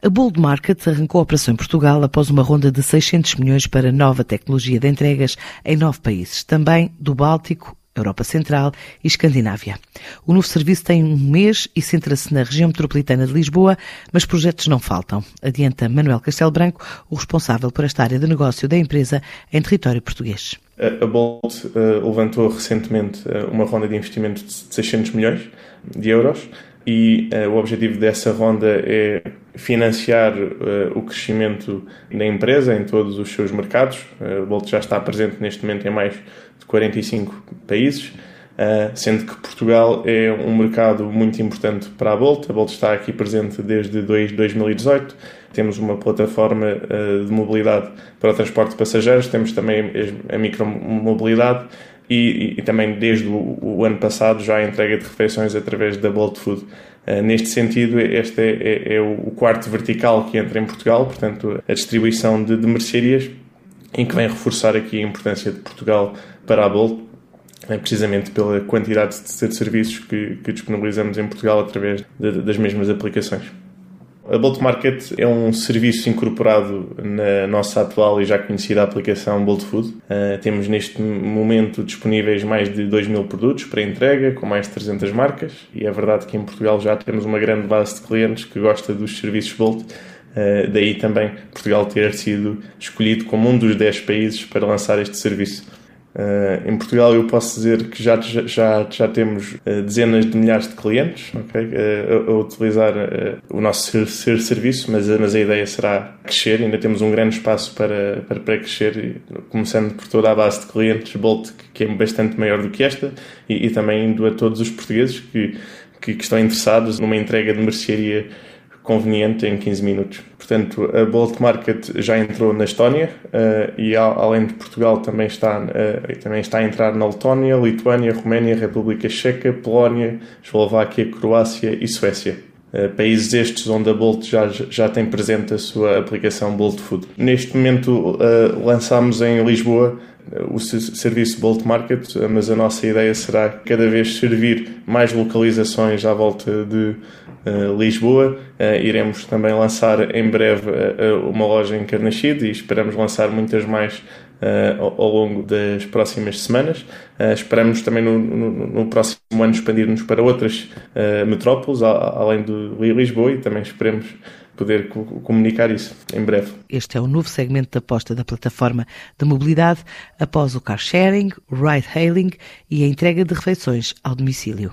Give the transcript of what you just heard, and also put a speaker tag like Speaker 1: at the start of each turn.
Speaker 1: A Bold Market arrancou a operação em Portugal após uma ronda de 600 milhões para nova tecnologia de entregas em nove países, também do Báltico, Europa Central e Escandinávia. O novo serviço tem um mês e centra-se na região metropolitana de Lisboa, mas projetos não faltam. Adianta Manuel Castelo Branco, o responsável por esta área de negócio da empresa em território português.
Speaker 2: A Bolt uh, levantou recentemente uh, uma ronda de investimento de 600 milhões de euros e uh, o objetivo dessa ronda é financiar uh, o crescimento da empresa em todos os seus mercados. Uh, a Bolt já está presente neste momento em mais de 45 países, sendo que Portugal é um mercado muito importante para a Bolt. A Bolt está aqui presente desde 2018. Temos uma plataforma de mobilidade para o transporte de passageiros, temos também a micromobilidade e, e, também desde o, o, ano passado já a entrega de refeições através da Bolt Food. Uh, neste sentido, este é, é, é, o quarto vertical que entra em Portugal, portanto, a distribuição de, de mercearias, em que vem reforçar aqui a importância de Portugal para a Bolt, é precisamente pela quantidade de, de serviços que, que, disponibilizamos em Portugal através de, das mesmas aplicações. A Bolt Market é um serviço incorporado na nossa atual e já conhecida aplicação Bolt Food. Uh, temos neste momento disponíveis mais de 2 mil produtos para entrega, com mais de 300 marcas, e é verdade que em Portugal já temos uma grande base de clientes que gosta dos serviços Bolt. Uh, daí também Portugal ter sido escolhido como um dos 10 países para lançar este serviço. Uh, em Portugal eu posso dizer que já, já, já temos uh, dezenas de milhares de clientes okay, uh, a, a, utilizar o nosso ser, ser, serviço, mas, mas a ideia será crescer, ainda temos um grande espaço para, para, para crescer, começando por toda a base de clientes Bolt, que é bastante maior do que esta, e, e também indo a todos os portugueses que, que, que estão interessados numa entrega de mercearia conveniente em 15 minutos. Portanto, a Bolt Market já entrou na Estónia uh, e além de Portugal também está, uh, também está a entrar na Letónia, Lituânia, Roménia, República Checa, Polónia, Eslováquia, Croácia e Suécia. Uh, países estes onde a Bolt já, já tem presente a sua aplicação Bolt Food. Neste momento lançamos em Lisboa o serviço Bolt Market, mas a nossa ideia será cada vez servir mais localizações à volta de uh, Lisboa. Uh, iremos também lançar em breve uh, uma loja em Carnaxide e esperamos lançar muitas mais ao, ao, longo das próximas semanas. esperamos também no, no, no, próximo ano expandir-nos para outras metrópoles, a, além de Lisboa, e também esperemos poder comunicar isso em breve.
Speaker 1: Este é o novo segmento de aposta da plataforma de mobilidade após o car sharing, o ride hailing e a entrega de refeições ao domicílio.